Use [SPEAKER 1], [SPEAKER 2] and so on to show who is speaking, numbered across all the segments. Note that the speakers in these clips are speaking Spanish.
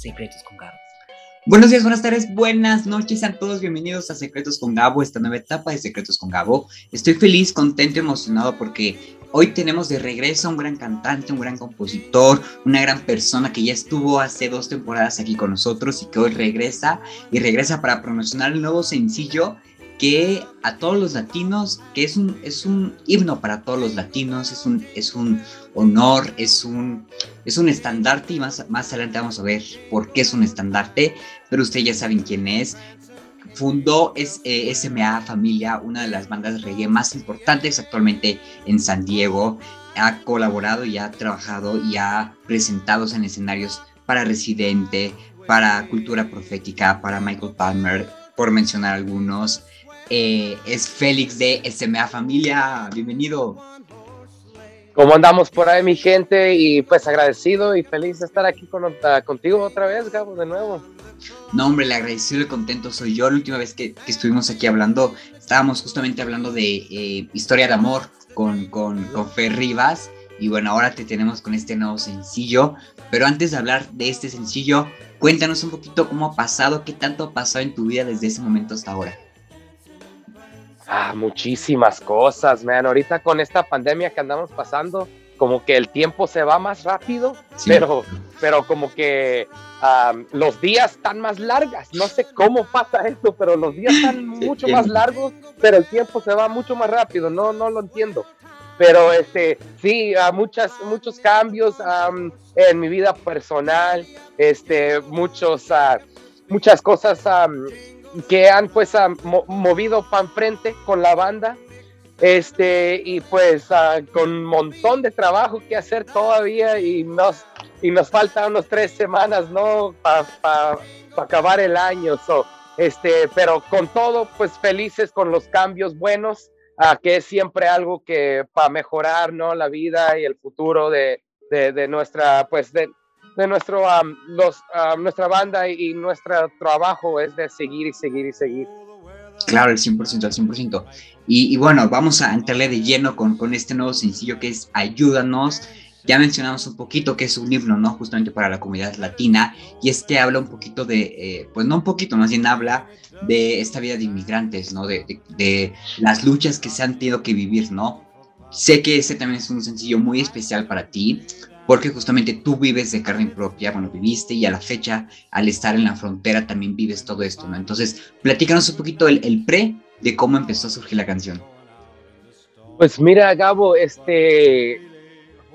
[SPEAKER 1] Secretos con Gabo.
[SPEAKER 2] Buenos días, buenas tardes, buenas noches, sean todos bienvenidos a Secretos con Gabo, esta nueva etapa de Secretos con Gabo. Estoy feliz, contento, emocionado porque hoy tenemos de regreso a un gran cantante, un gran compositor, una gran persona que ya estuvo hace dos temporadas aquí con nosotros y que hoy regresa y regresa para promocionar el nuevo sencillo que a todos los latinos, que es un, es un himno para todos los latinos, es un, es un honor, es un, es un estandarte y más, más adelante vamos a ver por qué es un estandarte, pero ustedes ya saben quién es. Fundó es, eh, SMA Familia, una de las bandas reggae más importantes actualmente en San Diego. Ha colaborado y ha trabajado y ha presentado en escenarios para Residente, para Cultura Profética, para Michael Palmer, por mencionar algunos. Eh, es Félix de SMA Familia. Bienvenido.
[SPEAKER 3] ¿Cómo andamos por ahí, mi gente? Y pues agradecido y feliz de estar aquí con, ah, contigo otra vez, Gabo, de nuevo.
[SPEAKER 2] No, hombre, el agradecido y contento soy yo. La última vez que, estuvimos aquí hablando, estábamos justamente hablando de eh, historia de amor con, con, con Fer Rivas. Y bueno, ahora te tenemos con este nuevo sencillo. Pero antes de hablar de este sencillo, cuéntanos un poquito cómo ha pasado, qué tanto ha pasado en tu vida desde ese momento hasta ahora.
[SPEAKER 3] Ah, muchísimas cosas, man. Ahorita con esta pandemia que andamos pasando, como que el tiempo se va más rápido, pero, pero como que los días están más largas. No sé cómo pasa esto, pero los días están mucho más largos, pero el tiempo se va mucho más rápido. No, no lo entiendo. Pero este, sí, muchas, muchos cambios en mi vida personal, este, muchos, uh, muchas cosas que han pues movido para enfrente con la banda este y pues con un montón de trabajo que hacer todavía y nos y nos faltan unos tres semanas no para acabar el año so, este pero con todo pues felices con los cambios buenos uh, que es siempre algo que para mejorar no la vida y el futuro de, de, de nuestra pues de, de nuestro, los, nuestra banda y, nuestro trabajo es de seguir y seguir y seguir.
[SPEAKER 2] Claro, el 100%, al 100%. Y, y, bueno, vamos a entrarle de lleno con, con este nuevo sencillo que es Ayúdanos. Ya mencionamos un poquito que es un himno, ¿no? Justamente para la comunidad latina. Y este habla un poquito de, eh, pues no un poquito, más bien habla de esta vida de inmigrantes, ¿no? De, de, de las luchas que se han tenido que vivir, ¿no? Sé que este también es un sencillo muy especial para ti, porque justamente tú vives de carne propia, bueno, viviste y a la fecha, al estar en la frontera, también vives todo esto, ¿no? Entonces, platícanos un poquito el, pre de cómo empezó a surgir la canción.
[SPEAKER 3] Pues mira, Gabo, este,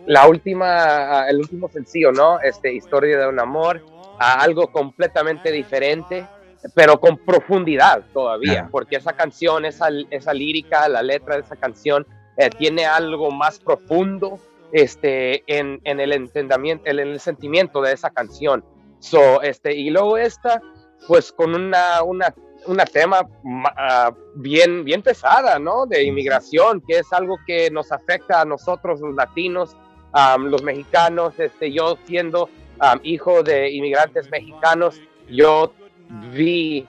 [SPEAKER 3] la última, el último sencillo, ¿no? Este, Historia de un amor, algo completamente diferente, pero con profundidad todavía, porque esa canción, esa, esa lírica, la letra de esa canción, eh, tiene algo más profundo, este, en, en el entendimiento, en el sentimiento de esa canción. So, este, y luego esta, pues con una, una, una tema uh, bien, bien pesada, ¿no? De inmigración, que es algo que nos afecta a nosotros los latinos, um, los mexicanos, este, yo siendo um, hijo de inmigrantes mexicanos, yo vi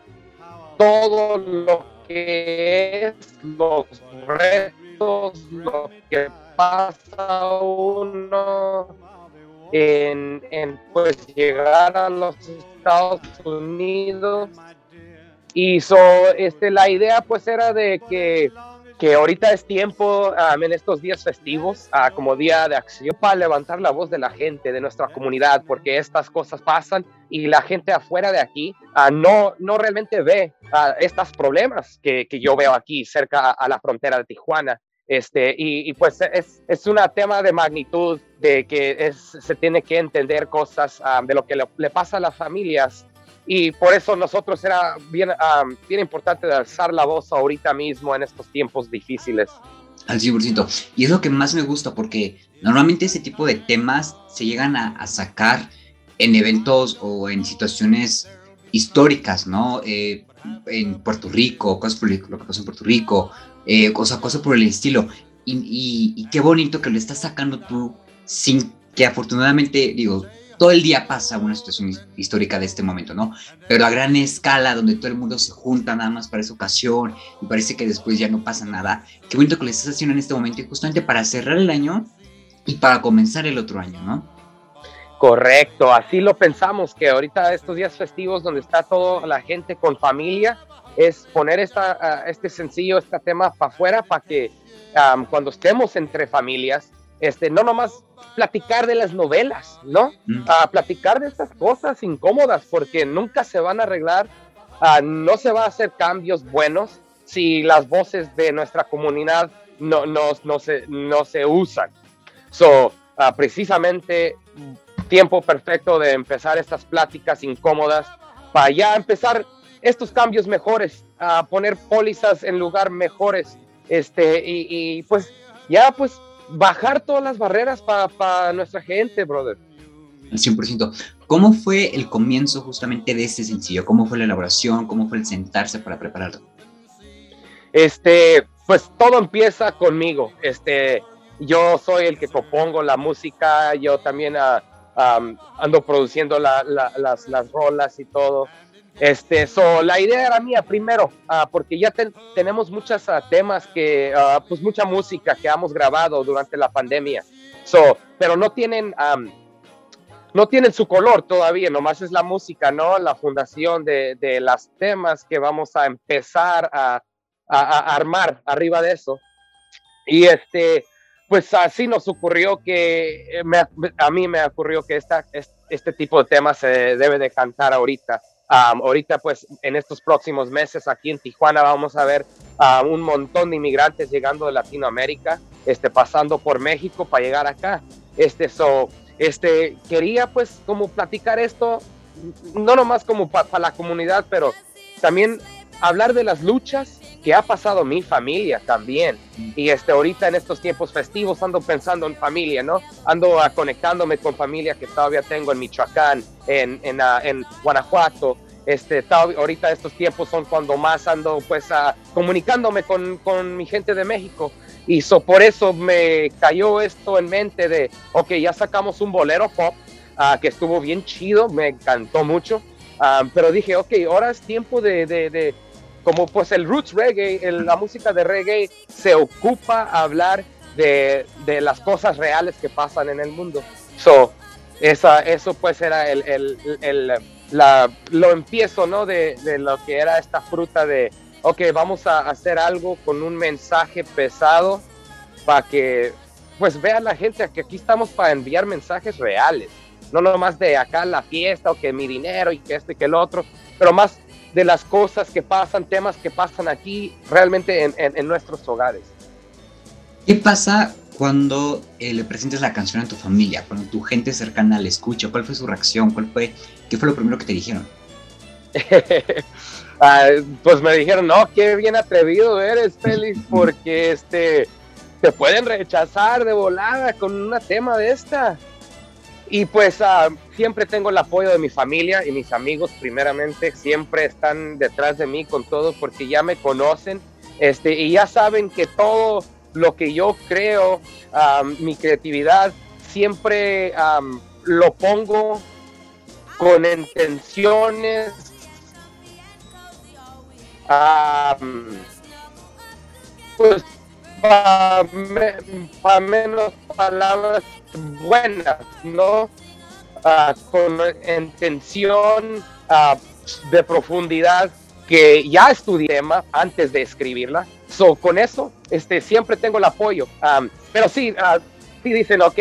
[SPEAKER 3] todo lo que es los retos, lo que pasa uno en, pues llegar a los Estados Unidos. Y este, la idea pues era de que, que ahorita es tiempo en estos días festivos uh, como día de acción para levantar la voz de la gente de nuestra comunidad porque estas cosas pasan y la gente afuera de aquí uh, no, no realmente ve uh, estos problemas que, que, yo veo aquí cerca a la frontera de Tijuana este, y, pues es, es un tema de magnitud, de que es, se tiene que entender cosas ah, de lo que le, pasa a las familias. Y por eso nosotros era bien, ah, bien importante alzar la voz ahorita mismo en estos tiempos difíciles.
[SPEAKER 2] Al 100%. Y es lo que más me gusta porque normalmente ese tipo de temas se llegan a, a sacar en eventos o en situaciones históricas, ¿no? Eh, en Puerto Rico, cosas lo que pasó en Puerto Rico, eh, cosa, cosa por el estilo. Y, qué bonito que lo estás sacando tú sin que afortunadamente, digo, todo el día pasa una situación histórica de este momento, ¿no? Pero a gran escala, donde todo el mundo se junta nada más para esa ocasión y parece que después ya no pasa nada. Qué bonito que lo estás haciendo en este momento y justamente para cerrar el año y para comenzar el otro año, ¿no?
[SPEAKER 3] Correcto, así lo pensamos, que ahorita estos días festivos donde está toda la gente con familia, es poner esta, ah, este sencillo, este tema para afuera para que cuando estemos entre familias, este, no nomás platicar de las novelas, ¿no? Mm. A platicar de estas cosas incómodas, porque nunca se van a arreglar, ah, no se va a hacer cambios buenos si las voces de nuestra comunidad no, no, no, se, no se usan. So, ah, precisamente tiempo perfecto de empezar estas pláticas incómodas para ya empezar estos cambios mejores, a poner pólizas en lugar mejores, este, y, y pues ya pues bajar todas las barreras para nuestra gente, brother.
[SPEAKER 2] Al 100%. ¿Cómo fue el comienzo justamente de este sencillo? ¿Cómo fue la elaboración? ¿Cómo fue el sentarse para prepararlo?
[SPEAKER 3] Este, pues todo empieza conmigo. Este, yo soy el que compongo la música, yo también ah, ando produciendo las, las rolas y todo. Este, so, la idea era mía primero, ah, porque ya tenemos muchos ah, temas que, uh, pues mucha música que hemos grabado durante la pandemia. So, pero no tienen, no tienen su color todavía, nomás es la música, ¿no? La fundación de, de los temas que vamos a empezar a, a, armar arriba de eso. Y este, pues así nos ocurrió que, a mí me ocurrió que esta, este tipo de temas se debe de cantar ahorita ahorita, pues, en estos próximos meses aquí en Tijuana vamos a ver a un montón de inmigrantes llegando de Latinoamérica, este, pasando por México para llegar acá. Este, so, este, quería, pues, como platicar esto, no nomás como para la comunidad, pero también hablar de las luchas que ha pasado mi familia también. Y este, ahorita en estos tiempos festivos ando pensando en familia, ¿no? Ando conectándome con familia que todavía tengo en Michoacán, en, en, en Guanajuato. Este, ahorita estos tiempos son cuando más ando pues uh, comunicándome con, con, mi gente de México. Y so, por eso me cayó esto en mente de, ok, ya sacamos un bolero pop que estuvo bien chido, me encantó mucho. pero dije, ok, ahora es tiempo de, de, de como pues el roots reggae, la música de reggae se ocupa a hablar de, de, las cosas reales que pasan en el mundo. So, esa, eso pues era el, el, el la, lo empiezo, ¿no? De, de, lo que era esta fruta de, ok, vamos a hacer algo con un mensaje pesado para que pues vea la gente que aquí estamos para enviar mensajes reales, no nomás de acá la fiesta o que mi dinero y que esto y que el otro, pero más de las cosas que pasan, temas que pasan aquí realmente en, nuestros hogares.
[SPEAKER 2] ¿Qué pasa cuando eh, le presentas la canción a tu familia, cuando tu gente cercana la escucha? ¿Cuál fue su reacción? ¿Cuál fue, ¿Qué fue lo primero que te dijeron?
[SPEAKER 3] Ah, pues me dijeron, no, qué bien atrevido eres, Félix, porque este, te pueden rechazar de volada con un tema de esta. Y pues ah, siempre tengo el apoyo de mi familia y mis amigos primeramente, siempre están detrás de mí con todo porque ya me conocen. Este, y ya saben que todo lo que yo creo, mi creatividad, siempre lo pongo con intenciones, pues para menos palabras buenas, ¿no? Ah, con intención ah, de profundidad que ya estudié antes de escribirla. So, con eso, este, siempre tengo el apoyo. pero sí, uh, sí dicen, ok,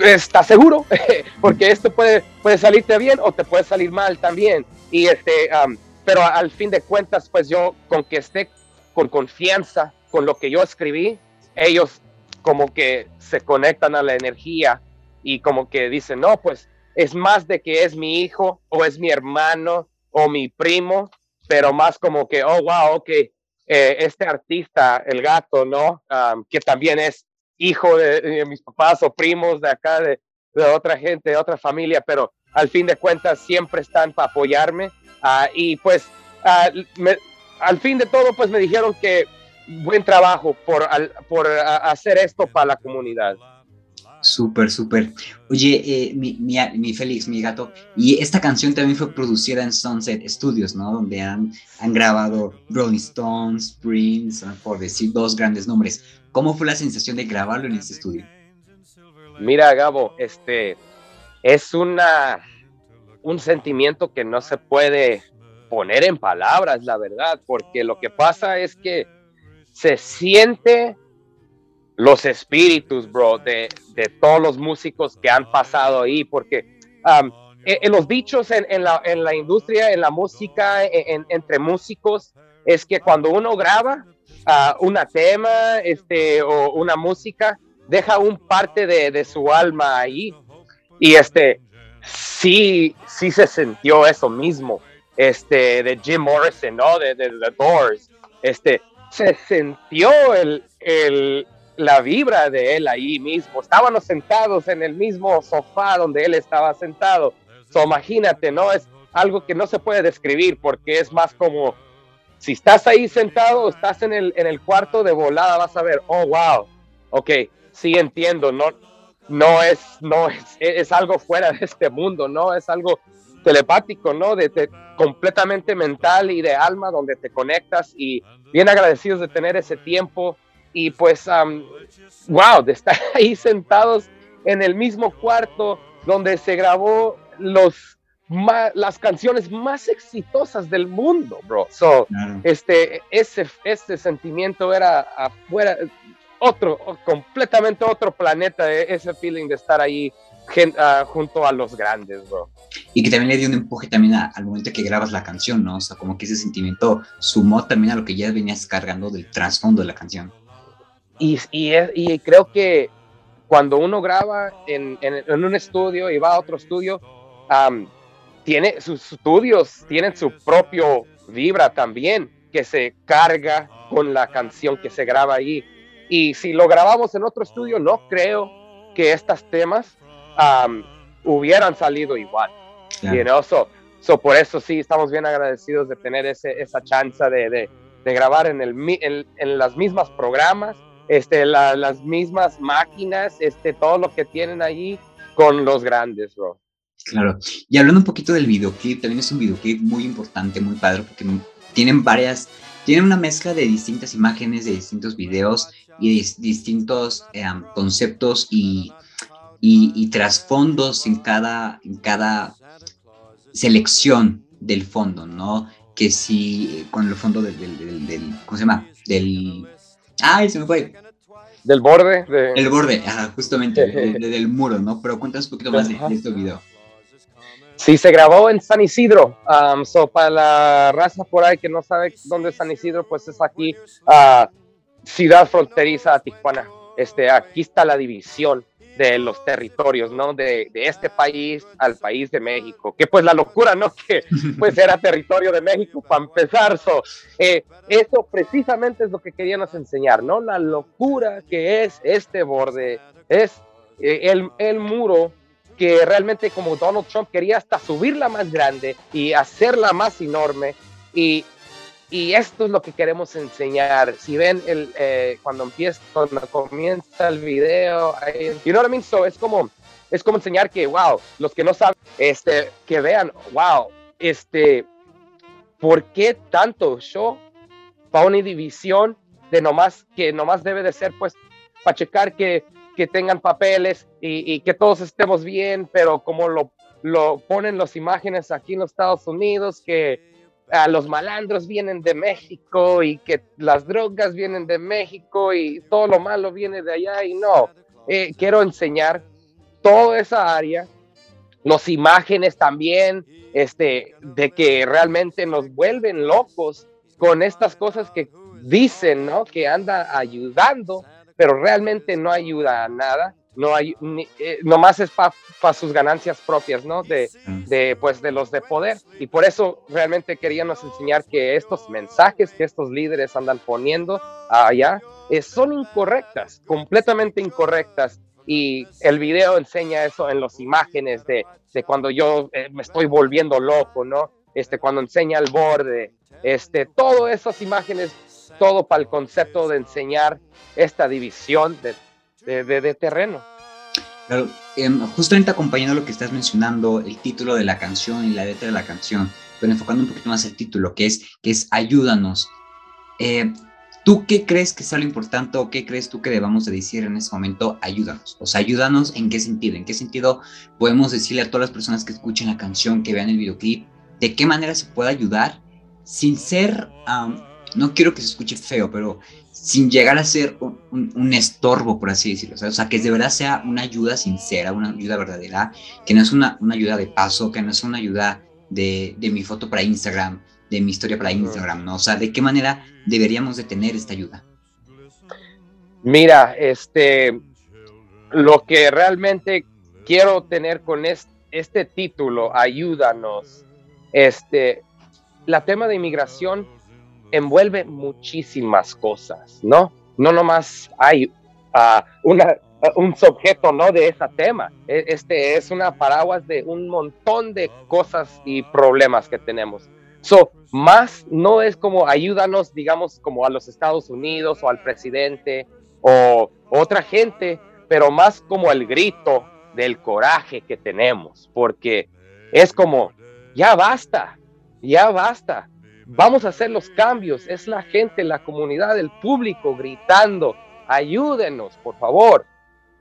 [SPEAKER 3] ¿estás seguro? Porque esto puede, puede salirte bien o te puede salir mal también. Y este, pero al fin de cuentas, pues yo con que esté con confianza con lo que yo escribí, ellos como que se conectan a la energía y como que dicen, no, pues es más de que es mi hijo o es mi hermano o mi primo, pero más como que, oh, wow, ok, eh, este artista, el gato, ¿no? que también es hijo de, mis papás o primos de acá, de, otra gente, de otra familia, pero al fin de cuentas siempre están para apoyarme. Ah, y pues uh, al fin de todo, pues me dijeron que buen trabajo por, por hacer esto para la comunidad.
[SPEAKER 2] Súper, súper. Oye, eh, mi, mi, Félix, mi gato, y esta canción también fue producida en Sunset Studios, ¿no? Donde han, han grabado Rolling Stones, Prince, por decir dos grandes nombres. ¿Cómo fue la sensación de grabarlo en este estudio?
[SPEAKER 3] Mira, Gabo, este, es una, un sentimiento que no se puede poner en palabras, la verdad, porque lo que pasa es que se siente los espíritus, bro, de, de todos los músicos que han pasado ahí, porque um, en, los dichos en, en, la, en, la, industria, en la música, entre músicos, es que cuando uno graba uh, una tema este, o una música, deja un parte de, de su alma ahí. Y este, sí, sí se sintió eso mismo, este, de Jim Morrison, ¿no? De, The Doors, este, se sintió el, el, la vibra de él ahí mismo. Estábamos sentados en el mismo sofá donde él estaba sentado. So, imagínate, ¿no? Es algo que no se puede describir porque es más como si estás ahí sentado, estás en el, en el cuarto de volada, vas a ver, oh, wow, ok, sí entiendo, no, no es, no es, es algo fuera de este mundo, no es algo telepático, ¿no? De, completamente mental y de alma donde te conectas y bien agradecidos de tener ese tiempo y pues, wow, de estar ahí sentados en el mismo cuarto donde se grabó los las canciones más exitosas del mundo, bro. So, este, ese, ese sentimiento era afuera, otro, completamente otro planeta, e, ese feeling de estar ahí uh, junto a los grandes, bro.
[SPEAKER 2] Y que también le dio un empuje también al momento que grabas la canción, ¿no? O sea, como que ese sentimiento sumó también a lo que ya venías cargando del trasfondo de la canción.
[SPEAKER 3] Y, y, y creo que cuando uno graba en, en, un estudio y va a otro estudio, tiene sus estudios, tienen su propio vibra también, que se carga con la canción que se graba ahí y si lo grabamos en otro estudio, no creo que estos temas hubieran salido igual. Yeah. so, por eso sí, estamos bien agradecidos de tener ese, esa chance de, de, de grabar en, el, en, en, las mismas programas, este, las mismas máquinas, este, todo lo que tienen allí con los grandes, bro.
[SPEAKER 2] Claro. Y hablando un poquito del videoclip, también es un videoclip muy importante, muy padre, porque tienen varias, tienen una mezcla de distintas imágenes, de distintos videos y distintos em, conceptos y, y, trasfondos en cada, en cada selección del fondo, ¿no? Que si con el fondo del, del, ¿cómo se llama? Del... ¡Ay, se me fue!
[SPEAKER 3] Del borde.
[SPEAKER 2] El borde, justamente, del muro, ¿no? Pero cuéntanos un poquito más de, este video.
[SPEAKER 3] Sí, se grabó en San Isidro. Um, so para la raza por ahí que no sabe dónde es San Isidro, pues es aquí. Uh, ciudad fronteriza a Tijuana. Este, aquí está la división de los territorios, ¿no? De, este país al país de México. Que pues la locura, ¿no? Que pues era territorio de México para empezar. So, eh, eso precisamente es lo que queríamos enseñar, ¿no? La locura que es este borde, es eh, el, el muro que realmente como Donald Trump quería hasta subirla más grande y hacerla más enorme. Y y esto es lo que queremos enseñar. Si ven el, eh, cuando empieza, cuando comienza el video, you know what I mean? So es como, es como enseñar que, wow, los que no saben, este, que vean, wow, este, ¿por qué tanto show para una división de nomás, que nomás debe de ser, pues, para checar que, que tengan papeles y, y, que todos estemos bien, pero como lo, lo ponen las imágenes aquí en los Estados Unidos, que los malandros vienen de México y que las drogas vienen de México y todo lo malo viene de allá y no, eh, quiero enseñar toda esa área, las imágenes también, este, de que realmente nos vuelven locos con estas cosas que dicen, ¿no? Que anda ayudando, pero realmente no ayuda a nada no hay, ni, eh, nomás es para sus ganancias propias, ¿no? De, de, pues, de los de poder. Y por eso realmente queríamos enseñar que estos mensajes que estos líderes andan poniendo allá eh, son incorrectas, completamente incorrectas. Y el video enseña eso en las imágenes de, de cuando yo eh, me estoy volviendo loco, ¿no? Este, cuando enseña el borde, este, todas esas imágenes, todo para el concepto de enseñar esta división de de, terreno.
[SPEAKER 2] Claro, em, justamente acompañando lo que estás mencionando, el título de la canción y la letra de la canción, pero enfocando un poquito más el título, que es, que es Ayúdanos. Eh, ¿Tú qué crees que sea lo importante o qué crees tú que debamos de decir en ese momento? Ayúdanos. O sea, ayúdanos en qué sentido. ¿En qué sentido podemos decirle a todas las personas que escuchen la canción, que vean el videoclip, de qué manera se puede ayudar sin ser, no quiero que se escuche feo, pero sin llegar a ser un, estorbo, por así decirlo. O sea, que de verdad sea una ayuda sincera, una ayuda verdadera, que no es una, una ayuda de paso, que no es una ayuda de, de mi foto para Instagram, de mi historia para Instagram, ¿no? O sea, ¿de qué manera deberíamos de tener esta ayuda?
[SPEAKER 3] Mira, este, lo que realmente quiero tener con este, título, ayúdanos, este, la tema de inmigración envuelve muchísimas cosas, ¿no? No nomás hay una, un sujeto, ¿no? De ese tema. E, este es una paraguas de un montón de cosas y problemas que tenemos. So, más no es como ayúdanos, digamos, como a los Estados Unidos o al presidente o otra gente, pero más como el grito del coraje que tenemos, porque es como, ya basta, ya basta, vamos a hacer los cambios, es la gente, la comunidad, el público gritando, ayúdenos, por favor,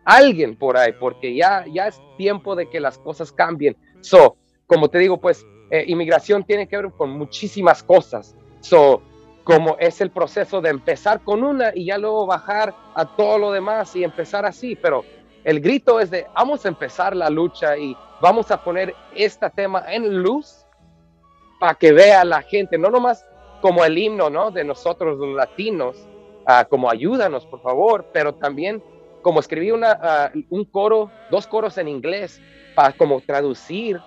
[SPEAKER 3] alguien por ahí, porque ya, ya es tiempo de que las cosas cambien. So, como te digo, pues eh, inmigración tiene que ver con muchísimas cosas. So, como es el proceso de empezar con una y ya luego bajar a todo lo demás y empezar así, pero el grito es de vamos a empezar la lucha y vamos a poner este tema en luz para que vea la gente, no nomás como el himno ¿no? de nosotros los latinos, uh, como ayúdanos por favor, pero también como escribí una, ah, un coro, dos coros en inglés para como traducir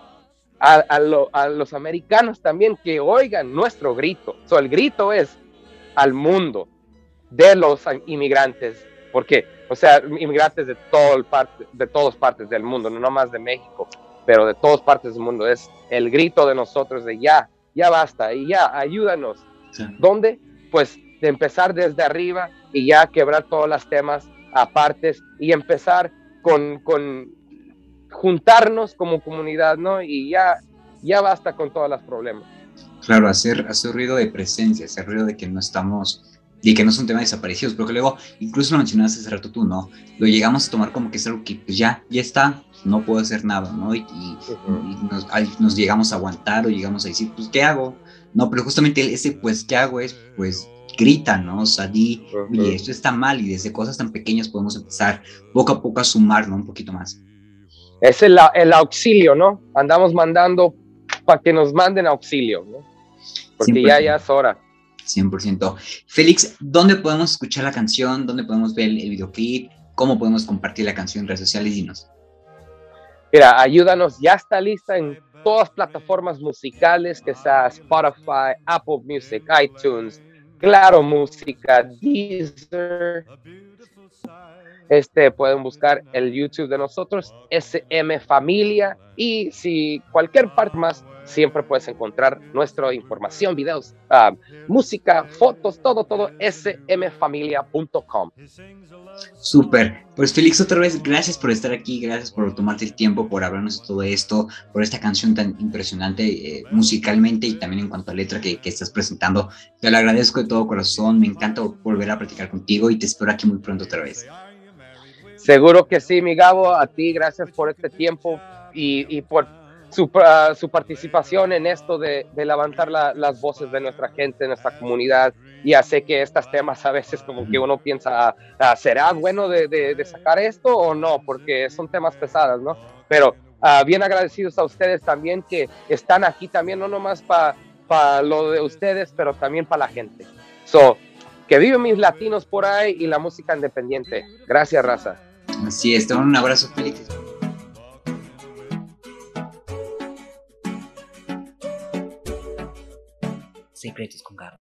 [SPEAKER 3] a, los americanos también que oigan nuestro grito. So, el grito es al mundo de los inmigrantes, porque, o sea, inmigrantes de, todo el parte, de todas partes del mundo, no más de México, pero de todas partes del mundo. Es el grito de nosotros de ya, ya basta, y ya, ayúdanos. ¿Dónde? Pues de empezar desde arriba y ya quebrar todos los temas apartes y empezar con, con juntarnos como comunidad, ¿no? Y ya, ya basta con todos los problemas.
[SPEAKER 2] Claro, hacer, hacer ruido de presencia, hacer ruido de que no estamos y que no son temas desaparecidos, porque luego, incluso lo mencionaste hace rato tú, ¿no? Lo llegamos a tomar como que es algo que pues ya, ya está, no puedo hacer nada, ¿no? Y, nos, llegamos a aguantar o llegamos a decir, pues, ¿qué hago? No, pero justamente ese, pues, ¿qué hago? Es, pues, grita, ¿no? O sea, di, esto está mal y desde cosas tan pequeñas podemos empezar poco a poco a sumar, ¿no? Un poquito más
[SPEAKER 3] es el, auxilio, ¿no? Andamos mandando para que nos manden auxilio, ¿no? Porque ya, ya es hora.
[SPEAKER 2] 100%. Félix, ¿dónde podemos escuchar la canción? ¿Dónde podemos ver el, videoclip? ¿Cómo podemos compartir la canción en redes sociales? Dinos.
[SPEAKER 3] Mira, ayúdanos, ya está lista en todas plataformas musicales, que sea Spotify, Apple Music, iTunes, Claro Música, Deezer, este, pueden buscar el YouTube de nosotros, SM Familia, y si cualquier parte más, siempre puedes encontrar nuestra información, videos, ah, música, fotos, todo, todo, smfamilia.com.
[SPEAKER 2] Súper. Pues Félix, otra vez, gracias por estar aquí, gracias por tomarte el tiempo, por hablarnos de todo esto, por esta canción tan impresionante eh, musicalmente y también en cuanto a letra que, que, estás presentando. Te lo agradezco de todo corazón, me encanta volver a platicar contigo y te espero aquí muy pronto otra vez.
[SPEAKER 3] Seguro que sí, mi Gabo, a ti gracias por este tiempo y, por su, ah, su, participación en esto de, levantar las voces de nuestra gente, de nuestra comunidad. Ya sé que estos temas a veces como que uno piensa, ah, ¿será bueno de, sacar esto o no? Porque son temas pesados, ¿no? Pero bien agradecidos a ustedes también que están aquí también, no nomás para lo de ustedes, pero también para la gente. So, que viven mis latinos por ahí y la música independiente. Gracias, raza.
[SPEAKER 2] Así es, un abrazo, Félix. Secretos con Gabo.